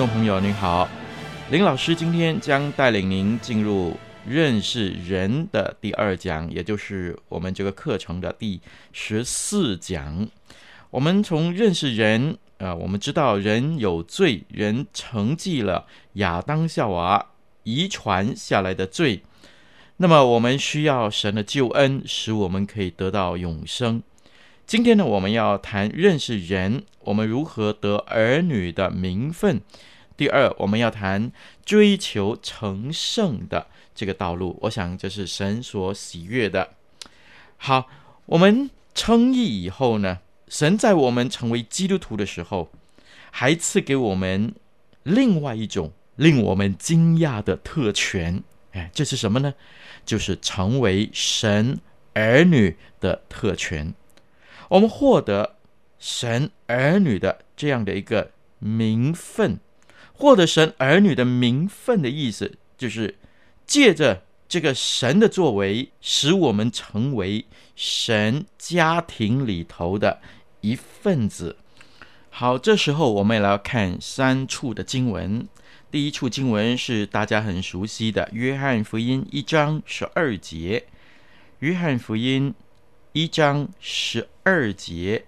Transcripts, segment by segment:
众朋友您好，林老师今天将带领您进入认识人的第二讲，也就是我们这个课程的第十四讲。我们从认识人啊、我们知道人有罪，人承继了亚当夏娃遗传下来的罪，那么我们需要神的救恩，使我们可以得到永生。今天呢，我们要谈认识人，我们如何得儿女的名分。第二，我们要谈追求成圣的这个道路。我想这是神所喜悦的。好，我们称义以后呢，神在我们成为基督徒的时候，还赐给我们另外一种令我们惊讶的特权。哎，这是什么呢？就是成为神儿女的特权。我们获得神儿女的这样的一个名分，获得神儿女的名分的意思，就是借着这个神的作为，使我们成为神家庭里头的一份子。好，这时候我们也来看三处的经文。第一处经文是大家很熟悉的《约翰福音》一章十二节，《约翰福音》。一章十二节，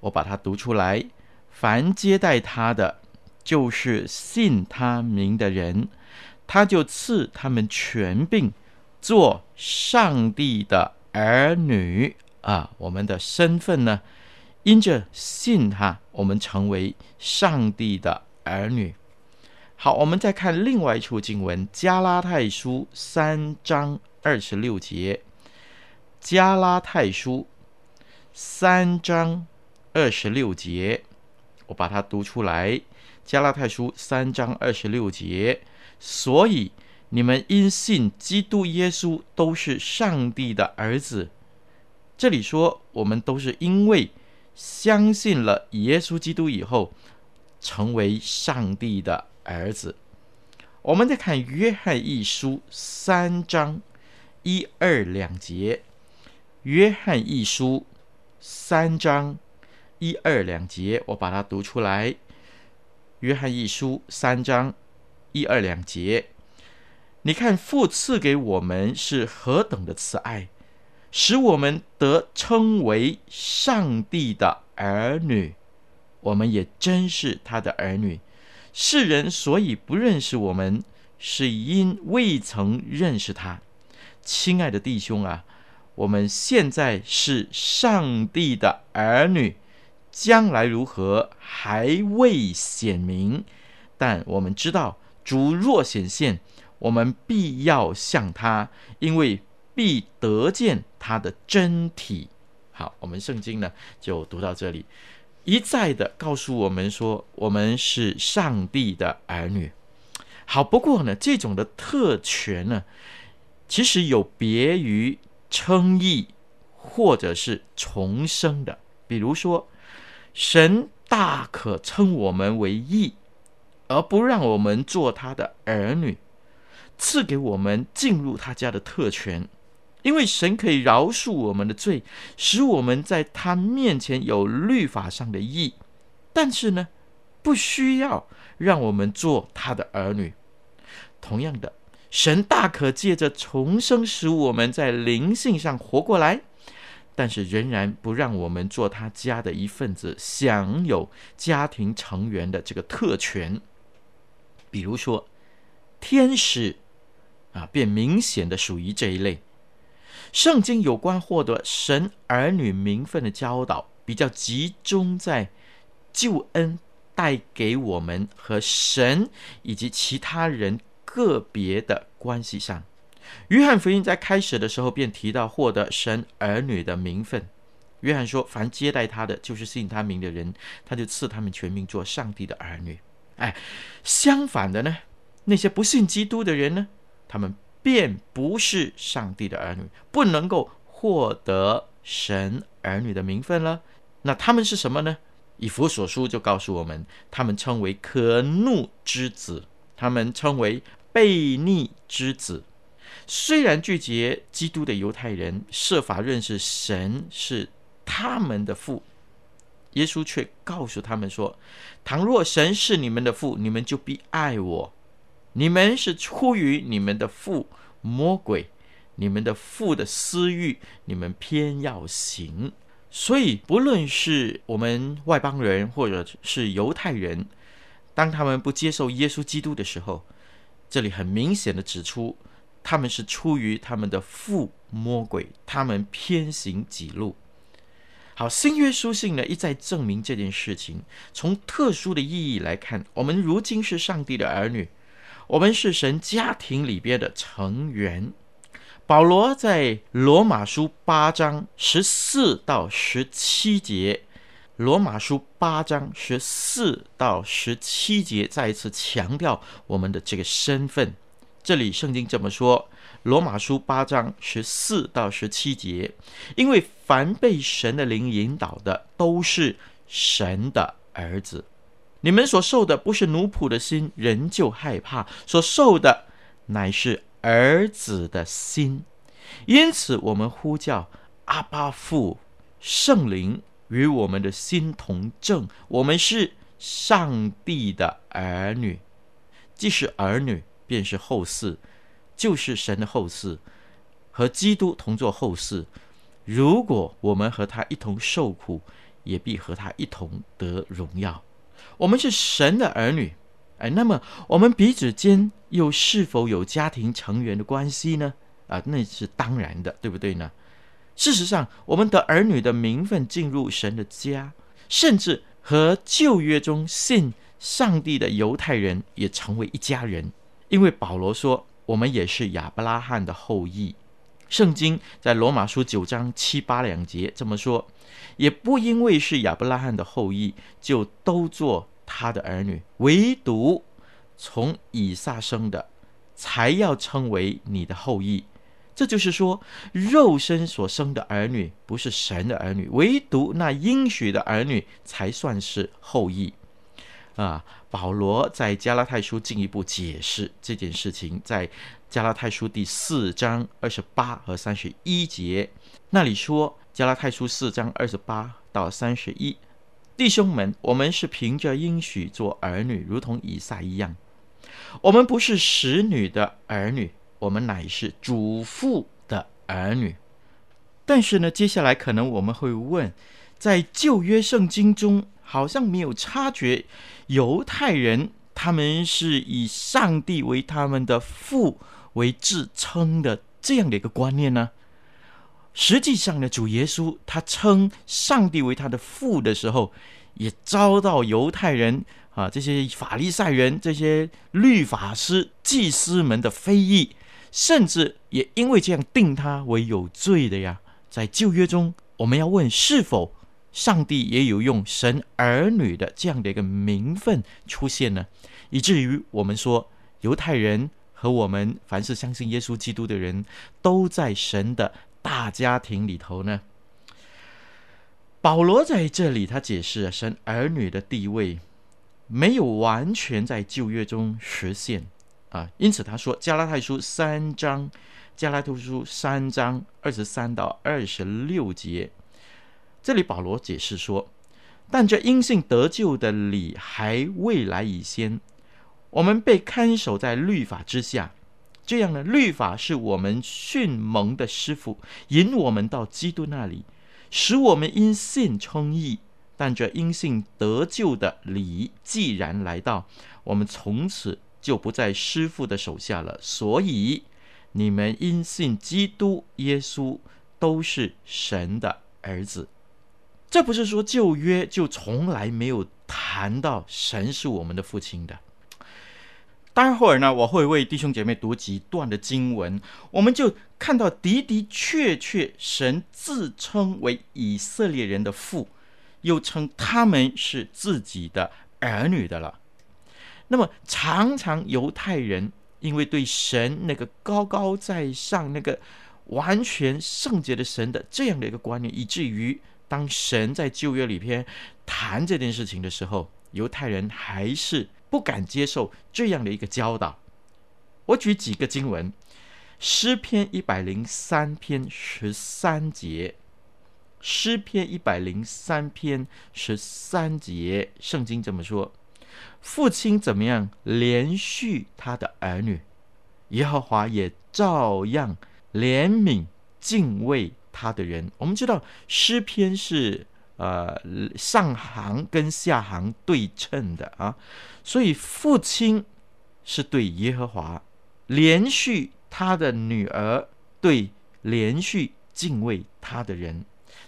我把它读出来。凡接待他的，就是信他名的人，他就赐他们权柄，做上帝的儿女啊。我们的身份呢，因着信他，我们成为上帝的儿女。好，我们再看另外一处经文，《加拉太书》三章二十六节。加拉太书三章二十六节，我把它读出来。加拉太书三章二十六节，所以你们因信基督耶稣都是上帝的儿子。这里说，我们都是因为相信了耶稣基督以后，成为上帝的儿子。我们再看约翰一书三章一二两节。约翰一书三章一二两节，我把它读出来。约翰一书三章一二两节，你看父赐给我们是何等的慈爱，使我们得称为上帝的儿女。我们也真是他的儿女。世人所以不认识我们，是因未曾认识他。亲爱的弟兄啊！我们现在是上帝的儿女，将来如何还未显明，但我们知道主若显现，我们必要像他，因为必得见他的真体。好，我们圣经呢就读到这里，一再的告诉我们说，我们是上帝的儿女。好，不过呢，这种的特权呢，其实有别于。称义，或者是重生的，比如说，神大可称我们为义，而不让我们做他的儿女，赐给我们进入他家的特权，因为神可以饶恕我们的罪，使我们在他面前有律法上的义，但是呢，不需要让我们做他的儿女。同样的。神大可借着重生，使我们在灵性上活过来，但是仍然不让我们做他家的一份子，享有家庭成员的这个特权。比如说，天使啊，便明显的属于这一类。圣经有关获得神儿女名分的教导，比较集中在救恩带给我们和神以及其他人个别的关系上。约翰福音在开始的时候便提到获得神儿女的名分。约翰说：“凡接待他的，就是信他名的人，他就赐他们全名做上帝的儿女。”哎，相反的呢，那些不信基督的人呢，他们便不是上帝的儿女，不能够获得神儿女的名分了。那他们是什么呢？以弗所书就告诉我们，他们称为可怒之子，他们称为悖逆之子。虽然拒绝基督的犹太人设法认识神是他们的父，耶稣却告诉他们说：“倘若神是你们的父，你们就必爱我。你们是出于你们的父魔鬼，你们的父的私欲，你们偏要行。所以，不论是我们外邦人或者是犹太人，当他们不接受耶稣基督的时候，这里很明显的指出。”他们是出于他们的父魔鬼，他们偏行己路。好，新约书信呢一再证明这件事情。从特殊的意义来看，我们如今是上帝的儿女，我们是神家庭里边的成员。保罗在罗马书八章十四到十七节，罗马书八章十四到十七节再一次强调我们的这个身份。这里圣经这么说，《罗马书》八章十四到十七节，因为凡被神的灵引导的，都是神的儿子。你们所受的不是奴仆的心，仍旧害怕；所受的乃是儿子的心。因此，我们呼叫阿爸父，圣灵与我们的心同证，我们是上帝的儿女，既是儿女。便是后嗣，就是神的后嗣，和基督同作后嗣。如果我们和他一同受苦，也必和他一同得荣耀。我们是神的儿女，哎，那么我们彼此间又是否有家庭成员的关系呢？啊，那是当然的，对不对呢？事实上，我们得儿女的名分进入神的家，甚至和旧约中信上帝的犹太人也成为一家人。因为保罗说，我们也是亚伯拉罕的后裔。圣经在罗马书九章七八两节这么说，也不因为是亚伯拉罕的后裔，就都做他的儿女，唯独从以撒生的，才要称为你的后裔。这就是说，肉身所生的儿女不是神的儿女，唯独那应许的儿女才算是后裔。啊，保罗在加拉太书进一步解释这件事情，在加拉太书第四章二十八和三十一节那里说，加拉太书四章二十八到三十一，弟兄们，我们是凭着应许做儿女，如同以撒一样。我们不是使女的儿女，我们乃是主妇的儿女。但是呢，接下来可能我们会问，在旧约圣经中，好像没有察觉，犹太人他们是以上帝为他们的父为自称的这样的一个观念呢？实际上呢，主耶稣他称上帝为他的父的时候，也遭到犹太人啊这些法利赛人、这些律法师、祭司们的非议，甚至也因为这样定他为有罪的呀。在旧约中，我们要问是否？上帝也有用神儿女的这样的一个名分出现呢，以至于我们说犹太人和我们凡是相信耶稣基督的人都在神的大家庭里头呢。保罗在这里他解释神儿女的地位没有完全在旧约中实现啊，因此他说加拉太书三章，加拉太书三章二十三到二十六节。这里保罗解释说：“但这因信得救的理还未来以先，我们被看守在律法之下。这样呢，律法是我们训蒙的师傅，引我们到基督那里。使我们因信称义。但这因信得救的理既然来到，我们从此就不在师傅的手下了。所以你们因信基督耶稣都是神的儿子。这不是说旧约就从来没有谈到神是我们的父亲的。待会儿呢，我会为弟兄姐妹读几段的经文，我们就看到的的确确神自称为以色列人的父。又称他们是自己的儿女的了。那么，常常犹太人因为对神那个高高在上、那个完全圣洁的神的这样的一个观念，以至于当神在旧约里边谈这件事情的时候，犹太人还是不敢接受这样的一个教导。我举几个经文：诗篇一百零三篇十三节。诗篇一百零三篇十三节，圣经这么说：父亲怎么样连续他的儿女，耶和华也照样怜悯敬畏他的人。我们知道诗篇是呃上行跟下行对称的啊，所以父亲是对耶和华连续他的女儿，对连续敬畏他的人。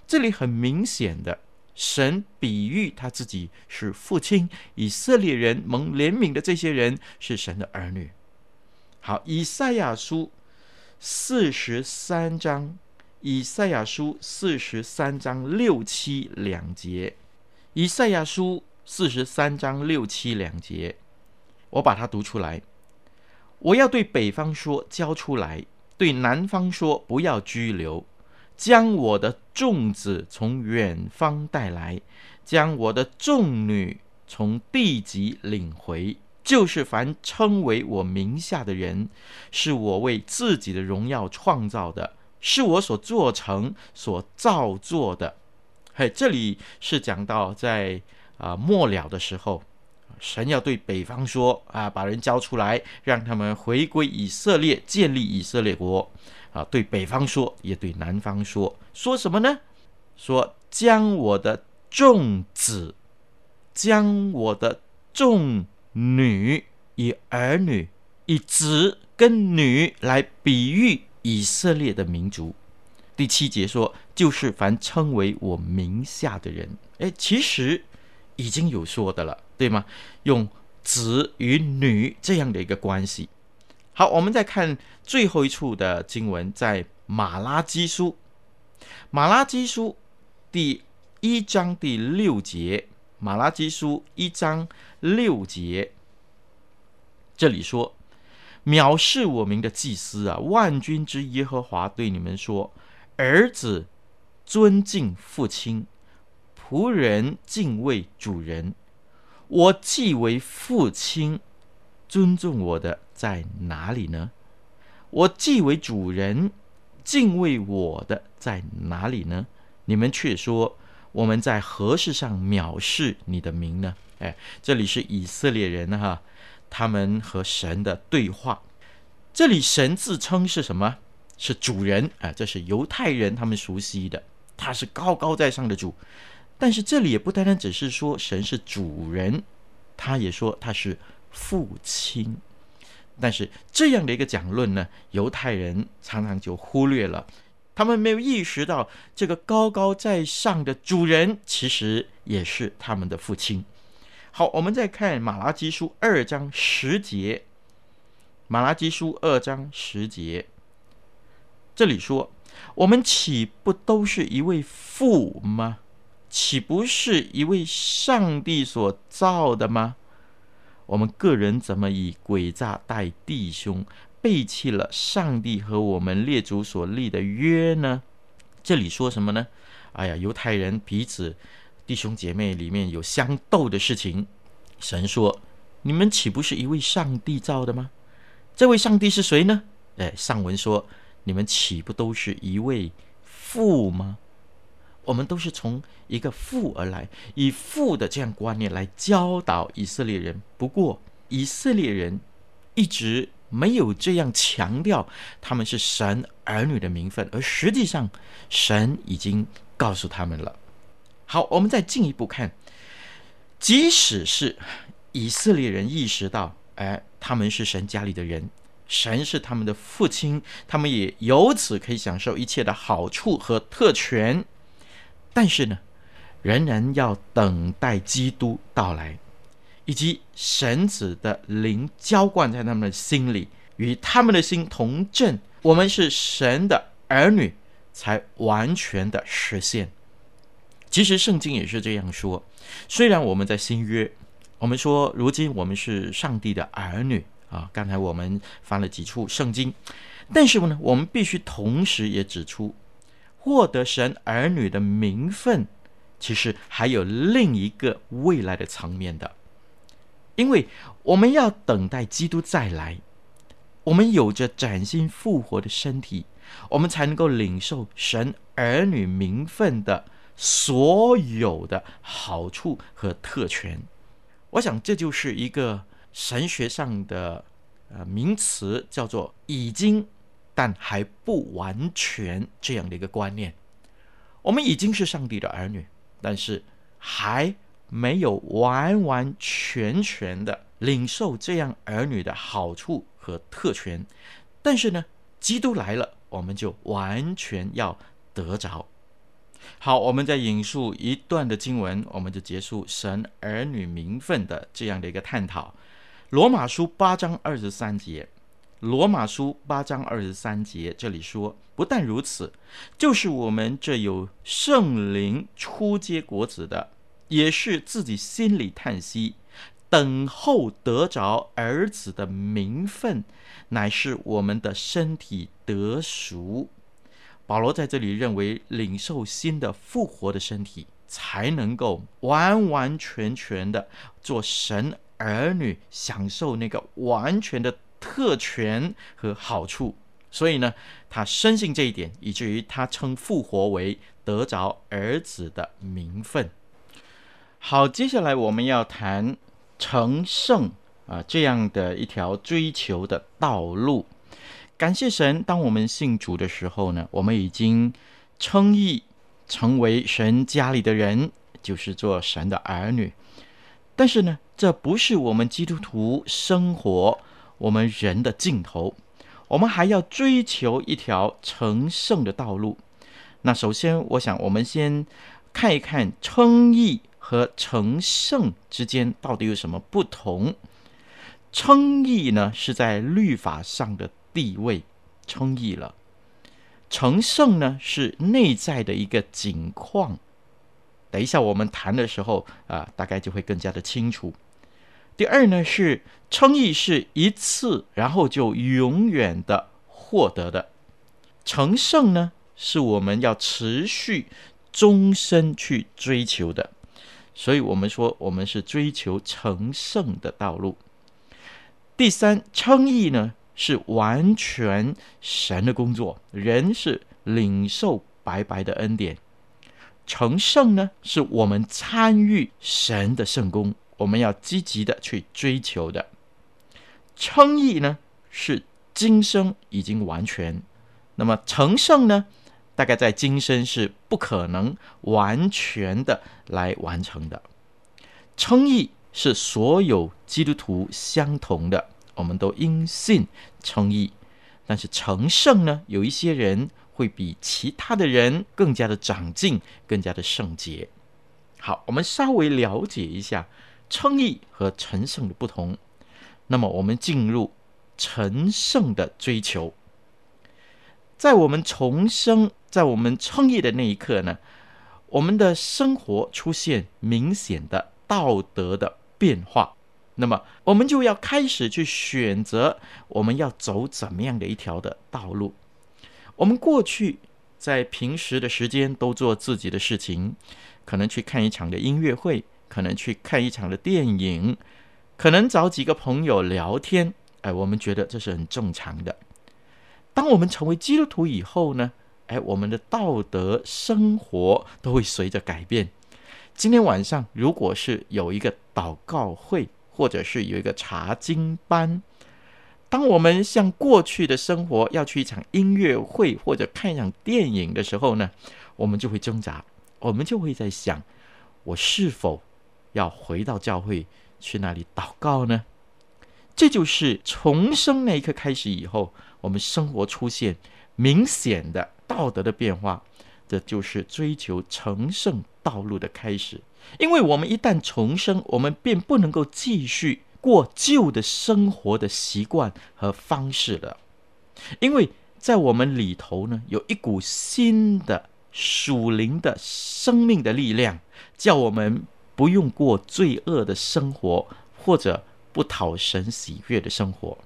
这里很明显的，神比喻他自己是父亲，以色列人蒙怜悯的这些人是神的儿女。好，以赛亚书四十三章，以赛亚书四十三章六七两节，以赛亚书四十三章六七两节，我把它读出来。我要对北方说，交出来；对南方说，不要拘留。将我的众子从远方带来，将我的众女从地极领回，就是凡称为我名下的人，是我为自己的荣耀创造的，是我所做成、所造作的。嘿，这里是讲到在啊末了的时候，神要对北方说啊，把人交出来，让他们回归以色列，建立以色列国。啊，对北方说，也对南方说，说什么呢？说将我的众子，将我的众女，以儿女，以子跟女来比喻以色列的民族。第七节说，就是凡称为我名下的人。哎，其实已经有说的了，对吗？用子与女这样的一个关系。好，我们再看最后一处的经文，在马拉基书，马拉基书第一章第六节，马拉基书一章六节，这里说：藐视我名的祭司啊，万军之耶和华对你们说，儿子尊敬父亲，仆人敬畏主人，我既为父亲。尊重我的在哪里呢？我既为主人，敬畏我的在哪里呢？你们却说我们在何事上藐视你的名呢？哎，这里是以色列人哈，他们和神的对话。这里神自称是什么？是主人啊，这是犹太人他们熟悉的，他是高高在上的主。但是这里也不单单只是说神是主人，他也说他是。父亲，但是这样的一个讲论呢，犹太人常常就忽略了，他们没有意识到这个高高在上的主人其实也是他们的父亲。好，我们再看马拉基书二章十节，马拉基书二章十节，这里说：“我们岂不都是一位父吗？岂不是一位上帝所造的吗？”我们个人怎么以诡诈待弟兄，背弃了上帝和我们列祖所立的约呢？这里说什么呢？哎呀，犹太人彼此弟兄姐妹里面有相斗的事情。神说：“你们岂不是一位上帝造的吗？这位上帝是谁呢？”哎，上文说：“你们岂不都是一位父吗？”我们都是从一个父而来，以父的这样观念来教导以色列人。不过，以色列人一直没有这样强调他们是神儿女的名分，而实际上，神已经告诉他们了。好，我们再进一步看，即使是以色列人意识到，哎，他们是神家里的人，神是他们的父亲，他们也由此可以享受一切的好处和特权，但是呢，仍然要等待基督到来，以及神子的灵浇灌在他们的心里，与他们的心同振。我们是神的儿女，才完全的实现。其实圣经也是这样说。虽然我们在新约，我们说如今我们是上帝的儿女啊。刚才我们翻了几处圣经，但是呢，我们必须同时也指出，获得神儿女的名分，其实还有另一个未来的层面的，因为我们要等待基督再来。我们有着崭新复活的身体，我们才能够领受神儿女名分的所有的好处和特权。我想这就是一个神学上的呃名词，叫做“已经但还不完全”这样的一个观念。我们已经是上帝的儿女，但是还没有完完全全的领受这样儿女的好处。和特权，但是呢，基督来了，我们就完全要得着。好，我们再引述一段的经文，我们就结束神儿女名分的这样的一个探讨。罗马书八章二十三节，罗马书八章二十三节这里说，不但如此，就是我们这有圣灵初结果子的，也是自己心里叹息。等候得着儿子的名分，乃是我们的身体得赎。保罗在这里认为，领受新的复活的身体，才能够完完全全的做神儿女，享受那个完全的特权和好处。所以呢，他深信这一点，以至于他称复活为得着儿子的名分。好，接下来我们要谈。成圣啊，这样的一条追求的道路。感谢神，当我们信主的时候呢，我们已经称义，成为神家里的人，就是做神的儿女。但是呢，这不是我们基督徒生活我们人的尽头，我们还要追求一条成圣的道路。那首先，我想我们先看一看称义。和成圣之间到底有什么不同？称义呢，是在律法上的地位，称义了；成圣呢，是内在的一个景况。等一下我们谈的时候啊，大概就会更加的清楚。第二呢，是称义是一次，然后就永远的获得的；成圣呢，是我们要持续终身去追求的。所以，我们说，我们是追求成圣的道路。第三，称义呢，是完全神的工作，人是领受白白的恩典。成圣呢，是我们参与神的圣工，我们要积极的去追求的。称义呢，是今生已经完全，那么成圣呢，大概在今生是不可能完全的来完成的。称义是所有基督徒相同的，我们都因信称义。但是成圣呢，有一些人会比其他的人更加的长进，更加的圣洁。好，我们稍微了解一下称义和成圣的不同。那么我们进入成圣的追求。在我们重生，在我们称义的那一刻呢，我们的生活出现明显的道德的变化，那么我们就要开始去选择我们要走怎么样的一条的道路。我们过去在平时的时间都做自己的事情，可能去看一场的音乐会，可能去看一场的电影，可能找几个朋友聊天，哎，我们觉得这是很正常的。当我们成为基督徒以后呢，哎，我们的道德生活都会随着改变。今天晚上，如果是有一个祷告会，或者是有一个查经班，当我们像过去的生活要去一场音乐会或者看一场电影的时候呢，我们就会挣扎：我们就会在想：我是否要回到教会去那里祷告呢？这就是重生那一刻开始以后，我们生活出现明显的道德的变化。这就是追求成圣道路的开始。因为我们一旦重生，我们便不能够继续过旧的生活的习惯和方式了。因为在我们里头呢，有一股新的属灵的生命的力量，叫我们不用过罪恶的生活，或者不讨神喜悦的生活。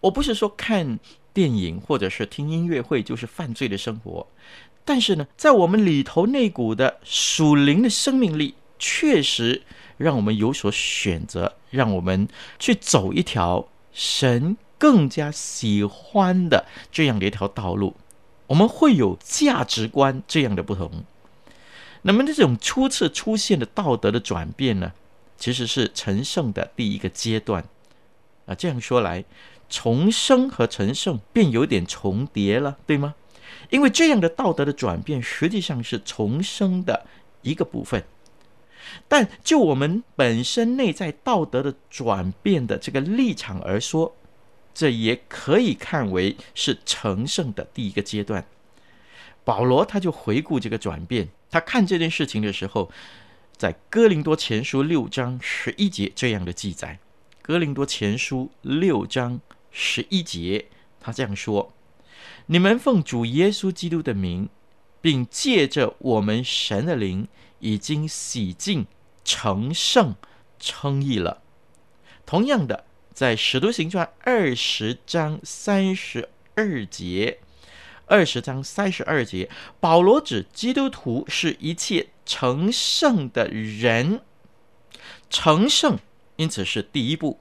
我不是说看电影或者是听音乐会就是犯罪的生活，但是呢，在我们里头那股的属灵的生命力，确实让我们有所选择，让我们去走一条神。更加喜欢的这样的一条道路，我们会有价值观这样的不同。那么这种初次出现的道德的转变呢，其实是成圣的第一个阶段啊。这样说来，重生和成圣便有点重叠了，对吗？因为这样的道德的转变实际上是重生的一个部分。但就我们本身内在道德的转变的这个立场而说，这也可以看为是成圣的第一个阶段。保罗他就回顾这个转变，他看这件事情的时候，在哥林多前书六章十一节这样的记载。哥林多前书六章十一节，他这样说：“你们奉主耶稣基督的名，并借着我们神的灵，已经洗净、成圣、称义了。”同样的。在《使徒行传》二十章三十二节，二十章三十二节，保罗指基督徒是一切成圣的人，成圣因此是第一步，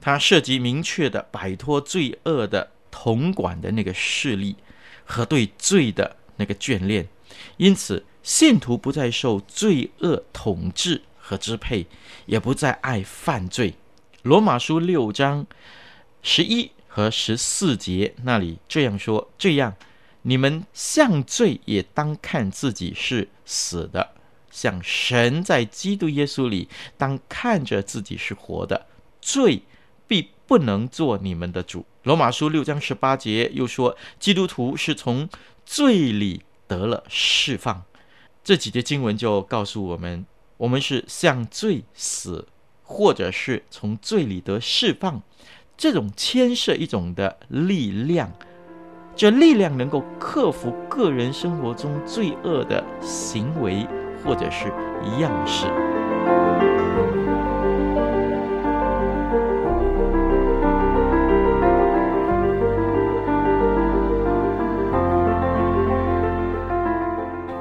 它涉及明确的摆脱罪恶的统管的那个势力和对罪的那个眷恋，因此信徒不再受罪恶统治和支配，也不再爱犯罪。罗马书六章十一和十四节那里这样说：这样，你们向罪也当看自己是死的，像神在基督耶稣里当看着自己是活的，罪必不能做你们的主。罗马书六章十八节又说：基督徒是从罪里得了释放。这几节经文就告诉我们，我们是向罪死。或者是从罪里得释放，这种牵涉一种的力量，这力量能够克服个人生活中罪恶的行为或者是样式。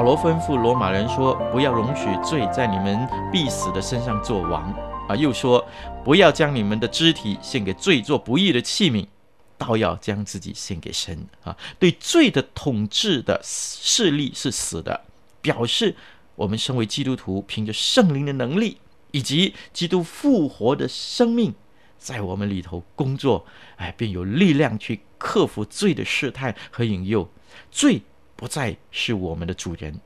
保罗吩咐罗马人说：“不要容许罪在你们必死的身上作王。”啊，又说：“不要将你们的肢体献给罪做不义的器皿，倒要将自己献给神。”啊，对罪的统治的势力是死的，表示我们身为基督徒，凭着圣灵的能力以及基督复活的生命在我们里头工作，哎，便有力量去克服罪的试探和引诱。罪。不再是我们的主人，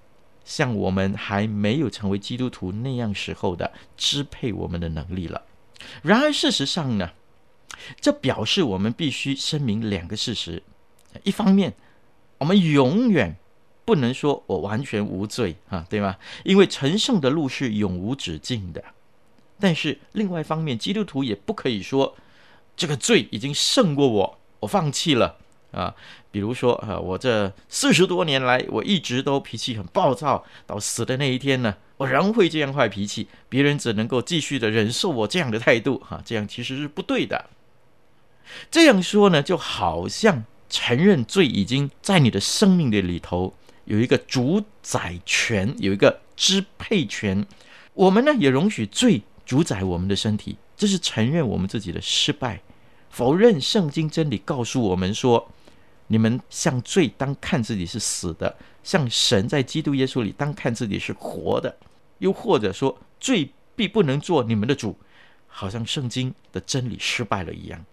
像我们还没有成为基督徒那样时候的支配我们的能力了。然而事实上呢，这表示我们必须声明两个事实：一方面，我们永远不能说我完全无罪啊，对吗？因为成圣的路是永无止境的。但是另外一方面，基督徒也不可以说这个罪已经胜过我，我放弃了啊。比如说啊，我这四十多年来，我一直都脾气很暴躁，到死的那一天呢，我仍会这样坏脾气，别人只能够继续的忍受我这样的态度，哈，这样其实是不对的。这样说呢，就好像承认罪已经在你的生命的里头有一个主宰权，有一个支配权。我们呢，也容许罪主宰我们的身体，这是承认我们自己的失败，否认圣经真理告诉我们说，你们向罪当看自己是死的，向神在基督耶稣里当看自己是活的。又或者说，罪必不能做你们的主，好像圣经的真理失败了一样。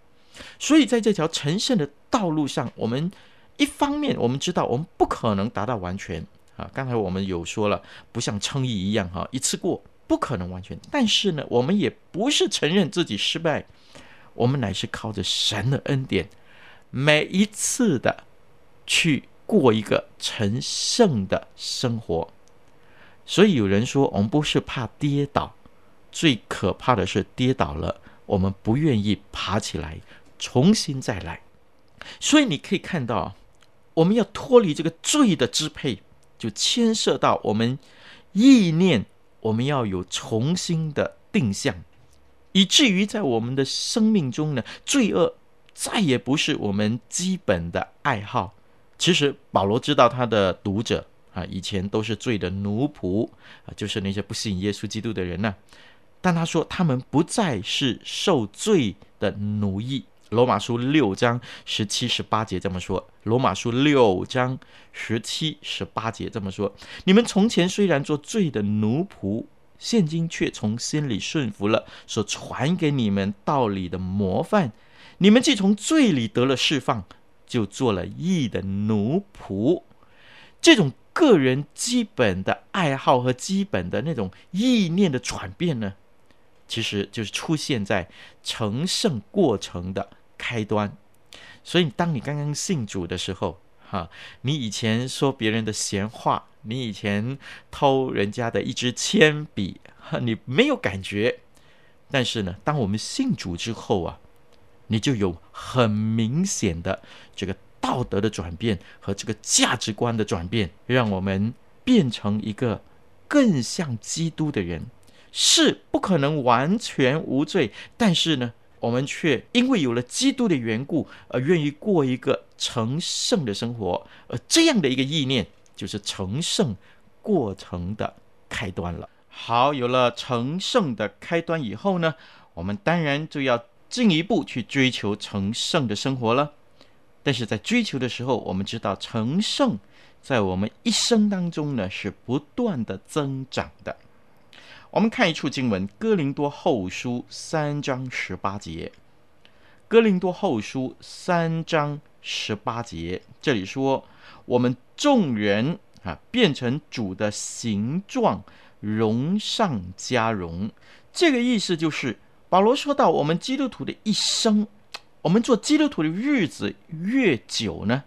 所以，在这条成圣的道路上，我们一方面我们知道我们不可能达到完全啊。刚才我们有说了，不像称义一样哈，一次过不可能完全。但是呢，我们也不是承认自己失败，我们乃是靠着神的恩典，每一次的去过一个成圣的生活。所以有人说，我们不是怕跌倒，最可怕的是跌倒了，我们不愿意爬起来。重新再来，所以你可以看到，我们要脱离这个罪的支配，就牵涉到我们意念，我们要有重新的定向，以至于在我们的生命中呢，罪恶再也不是我们基本的爱好。其实保罗知道他的读者啊，以前都是罪的奴仆啊，就是那些不信耶稣基督的人呢，但他说他们不再是受罪的奴役。罗马书六章十七、十八节这么说。罗马书六章十七、十八节这么说：你们从前虽然做罪的奴仆，现今却从心里顺服了所传给你们道理的模范。你们既从罪里得了释放，就做了义的奴仆。这种个人基本的爱好和基本的那种意念的转变呢，其实就是出现在成圣过程的。开端，所以当你刚刚信主的时候，哈，你以前说别人的闲话，你以前偷人家的一支铅笔，哈，你没有感觉。但是呢，当我们信主之后啊，你就有很明显的这个道德的转变和这个价值观的转变，让我们变成一个更像基督的人。是不可能完全无罪，但是呢，我们却因为有了基督的缘故，而愿意过一个成圣的生活，而这样的一个意念，就是成圣过程的开端了。好，有了成圣的开端以后呢，我们当然就要进一步去追求成圣的生活了。但是在追求的时候，我们知道成圣在我们一生当中呢，是不断的增长的。我们看一处经文，《哥林多后书》三章十八节，《哥林多后书》三章十八节，这里说：“我们众人啊，变成主的形状，荣上加荣。”这个意思就是，保罗说到，我们基督徒的一生，我们做基督徒的日子越久呢，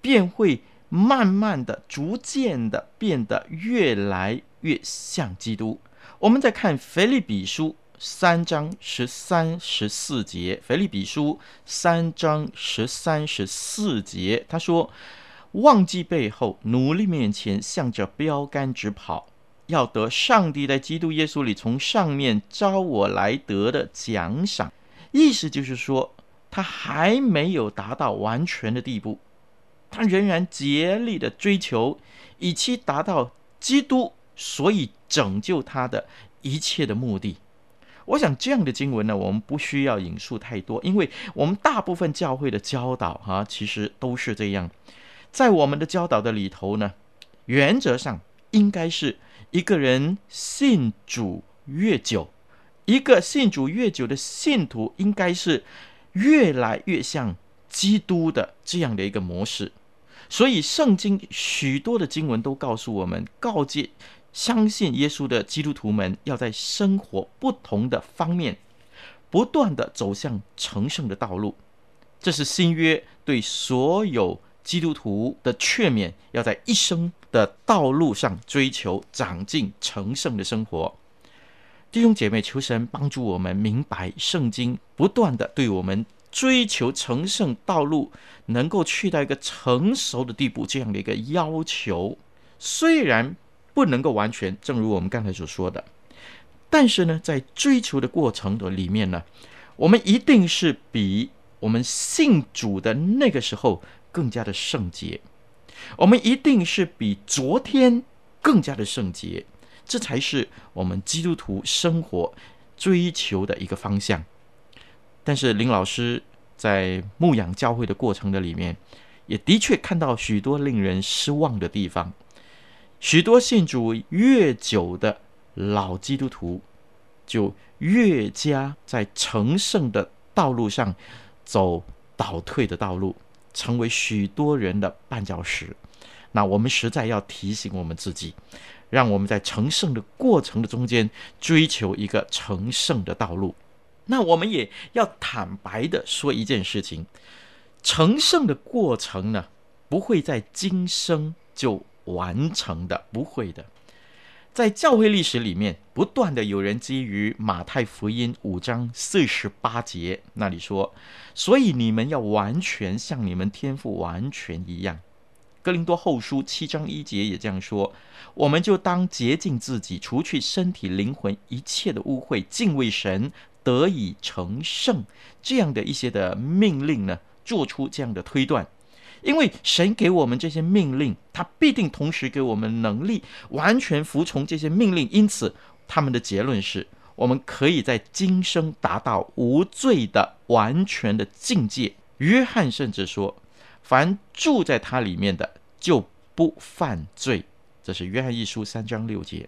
便会慢慢的、逐渐的变得越来越像基督。我们再看腓立比书三章十三、十四节。腓立比书三章十三、十四节，他说：“忘记背后，努力面前，向着标杆直跑，要得上帝在基督耶稣里从上面召我来得的奖赏。”意思就是说，他还没有达到完全的地步，他仍然竭力的追求，以期达到基督。所以拯救他的一切的目的，我想这样的经文呢，我们不需要引述太多，因为我们大部分教会的教导哈，其实都是这样。在我们的教导的里头呢，原则上应该是一个人信主越久，一个信主越久的信徒，应该是越来越像基督的这样的一个模式。所以圣经许多的经文都告诉我们，告诫。相信耶稣的基督徒们要在生活不同的方面，不断地走向成圣的道路。这是新约对所有基督徒的劝勉，要在一生的道路上追求长进成圣的生活。弟兄姐妹，求神帮助我们明白圣经不断的对我们追求成圣道路，能够去到一个成熟的地步这样的一个要求。虽然不能够完全，正如我们刚才所说的，但是呢，在追求的过程的里面呢，我们一定是比我们信主的那个时候更加的圣洁，我们一定是比昨天更加的圣洁。这才是我们基督徒生活追求的一个方向。但是林老师在牧养教会的过程的里面，也的确看到许多令人失望的地方。许多信主越久的老基督徒，就越加在成圣的道路上走倒退的道路，成为许多人的绊脚石。那我们实在要提醒我们自己。让我们在成圣的过程的中间追求一个成圣的道路。那我们也要坦白的说一件事情：成圣的过程呢，不会在今生就完成的，不会的。在教会历史里面，不断的有人基于马太福音五章四十八节那里说，所以你们要完全像你们天父完全一样。哥林多后书七章一节也这样说：“我们就当洁净自己，除去身体灵魂一切的污秽，敬畏神，得以成圣。”这样的一些的命令呢，做出这样的推断。因为神给我们这些命令，他必定同时给我们能力，完全服从这些命令。因此，他们的结论是我们可以在今生达到无罪的完全的境界。约翰甚至说。凡住在他里面的，就不犯罪。这是约翰一书三章六节。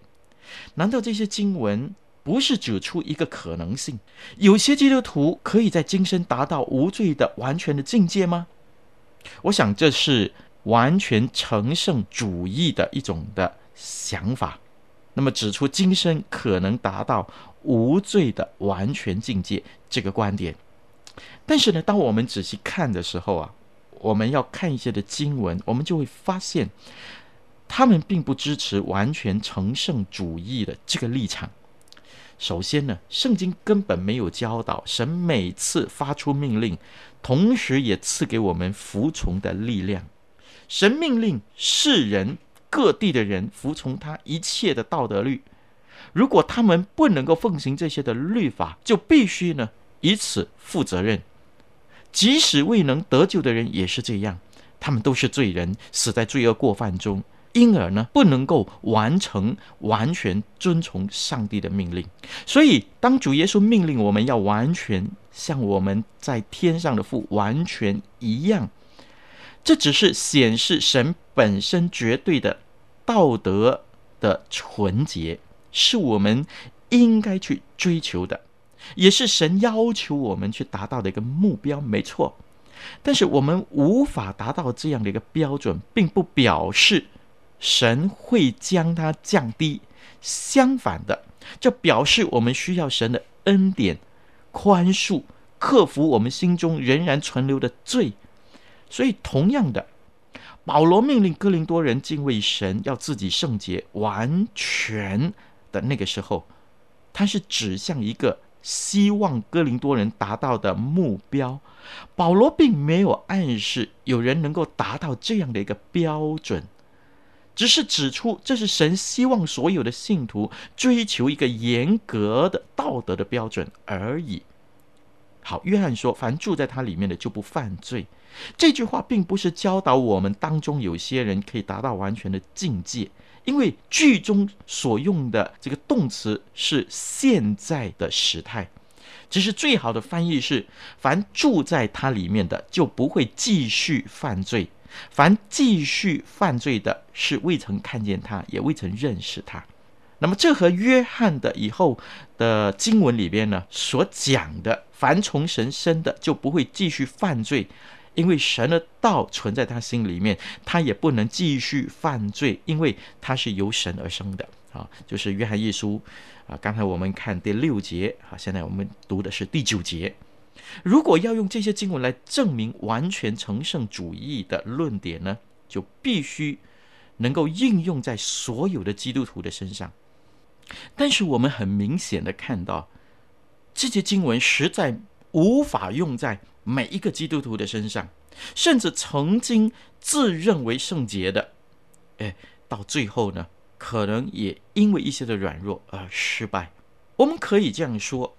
难道这些经文不是指出一个可能性？有些基督徒可以在今生达到无罪的完全的境界吗？我想这是完全成圣主义的一种的想法。那么指出今生可能达到无罪的完全境界这个观点。但是呢，当我们仔细看的时候啊。我们要看一些的经文，我们就会发现，他们并不支持完全成圣主义的这个立场。首先呢，圣经根本没有教导神每次发出命令，同时也赐给我们服从的力量。神命令世人各地的人服从他一切的道德律，如果他们不能够奉行这些的律法，就必须呢以此负责任。即使未能得救的人也是这样，他们都是罪人，死在罪恶过犯中，因而呢不能够完成完全遵从上帝的命令。所以，当主耶稣命令我们要完全像我们在天上的父完全一样，这只是显示神本身绝对的道德的纯洁，是我们应该去追求的。也是神要求我们去达到的一个目标，没错。但是我们无法达到这样的一个标准，并不表示神会将它降低。相反的，这表示我们需要神的恩典、宽恕，克服我们心中仍然存留的罪。所以，同样的，保罗命令哥林多人敬畏神，要自己圣洁完全的那个时候，他是指向一个。希望哥林多人达到的目标，保罗并没有暗示有人能够达到这样的一个标准，只是指出这是神希望所有的信徒追求一个严格的道德的标准而已。好，约翰说：“凡住在他里面的就不犯罪。”这句话并不是教导我们当中有些人可以达到完全的境界。因为句中所用的这个动词是现在的时态，其实最好的翻译是：凡住在他里面的就不会继续犯罪；凡继续犯罪的，是未曾看见他，也未曾认识他。那么，这和约翰的以后的经文里边呢所讲的“凡从神生的就不会继续犯罪”。因为神的道存在他心里面，他也不能继续犯罪，因为他是由神而生的啊。就是约翰一书啊，刚才我们看第六节啊，现在我们读的是第九节。如果要用这些经文来证明完全成圣主义的论点呢，就必须能够应用在所有的基督徒的身上。但是我们很明显的看到，这些经文实在无法用在每一个基督徒的身上，甚至曾经自认为圣洁的，哎，到最后呢，可能也因为一些的软弱而失败。我们可以这样说，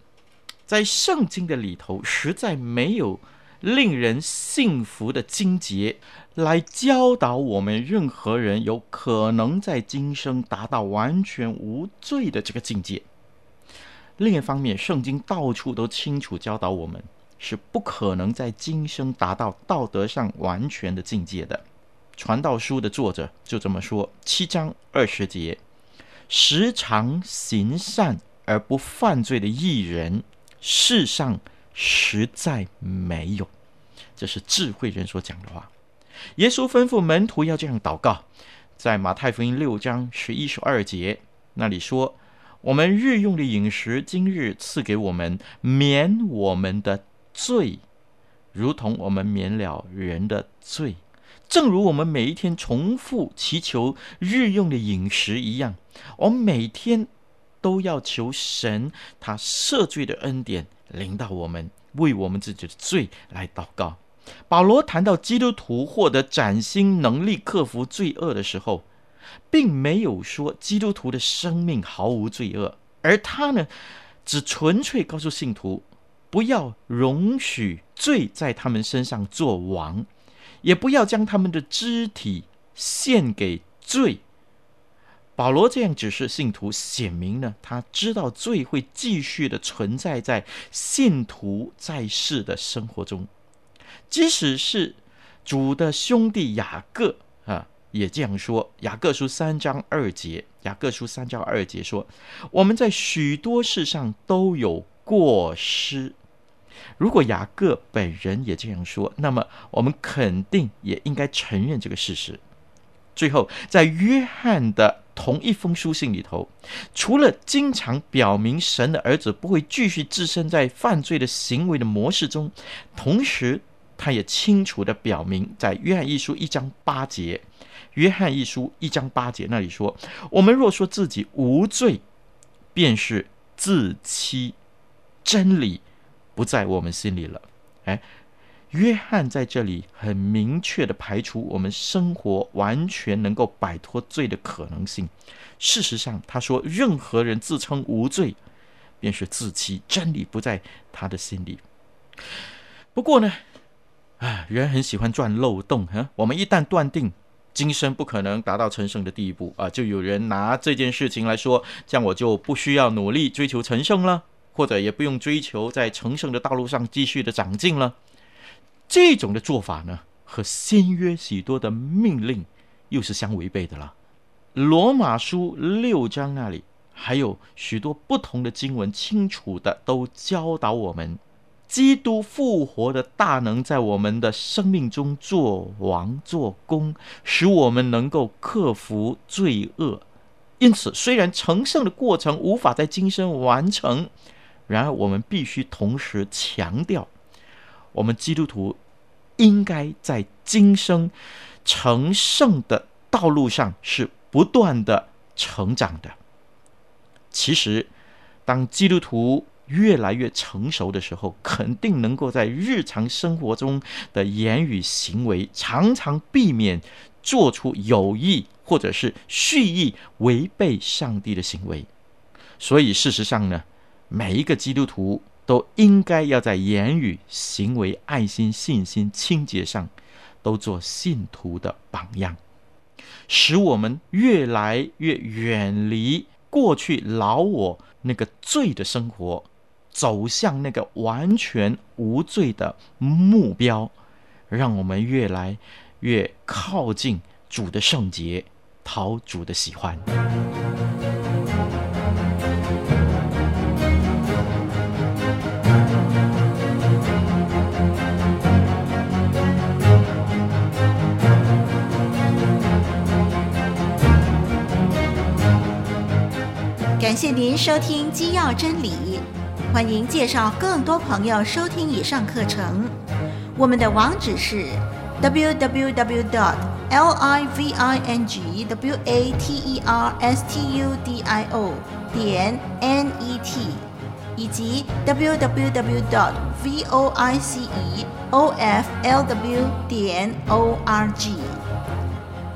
在圣经的里头，实在没有令人信服的经节来教导我们任何人有可能在今生达到完全无罪的这个境界。另一方面，圣经到处都清楚教导我们，是不可能在今生达到道德上完全的境界的。传道书的作者就这么说：七章二十节，时常行善而不犯罪的艺人，世上实在没有。这是智慧人所讲的话。耶稣吩咐门徒要这样祷告，在马太福音六章十一十二节那里说。我们日用的饮食，今日赐给我们，免我们的罪，如同我们免了人的罪。正如我们每一天重复祈求日用的饮食一样，我们每天都要求神他赦罪的恩典临到我们，为我们自己的罪来祷告。保罗谈到基督徒获得崭新能力克服罪恶的时候，并没有说基督徒的生命毫无罪恶，而他呢，只纯粹告诉信徒，不要容许罪在他们身上做王，也不要将他们的肢体献给罪。保罗这样指示信徒，显明呢，他知道罪会继续的存在在信徒在世的生活中，即使是主的兄弟雅各啊。也这样说，《雅各书》三章二节，《雅各书》三章二节说：“我们在许多事上都有过失。”如果雅各本人也这样说，那么我们肯定也应该承认这个事实。最后，在约翰的同一封书信里头，除了经常表明神的儿子不会继续置身在犯罪的行为的模式中，同时他也清楚地表明，在约翰一书一章八节。约翰一书一章八节那里说：“我们若说自己无罪，便是自欺，真理不在我们心里了。”哎，约翰在这里很明确的排除我们生活完全能够摆脱罪的可能性。事实上，他说：“任何人自称无罪，便是自欺，真理不在他的心里。”不过呢，啊，人很喜欢钻漏洞哈。我们一旦断定，今生不可能达到成圣的地步啊！就有人拿这件事情来说，这样我就不需要努力追求成圣了，或者也不用追求在成圣的道路上继续的长进了。这种的做法呢，和新约许多的命令又是相违背的了。罗马书六章那里还有许多不同的经文，清楚的都教导我们。基督复活的大能在我们的生命中做王做工，使我们能够克服罪恶。因此，虽然成圣的过程无法在今生完成，然而我们必须同时强调，我们基督徒应该在今生成圣的道路上是不断的成长的。其实，当基督徒越来越成熟的时候，肯定能够在日常生活中的言语行为，常常避免做出有意或者是蓄意违背上帝的行为。所以，事实上呢，每一个基督徒都应该要在言语、行为、爱心、信心、清洁上，都做信徒的榜样，使我们越来越远离过去老我那个罪的生活。走向那个完全无罪的目标，让我们越来越靠近主的圣洁，讨主的喜欢。谢您收听《机要真理》。欢迎介绍更多朋友收听以上课程。我们的网址是 www.dot.livingwaterstudio 点 net，以及 www.dot.voiceoflw 点 org。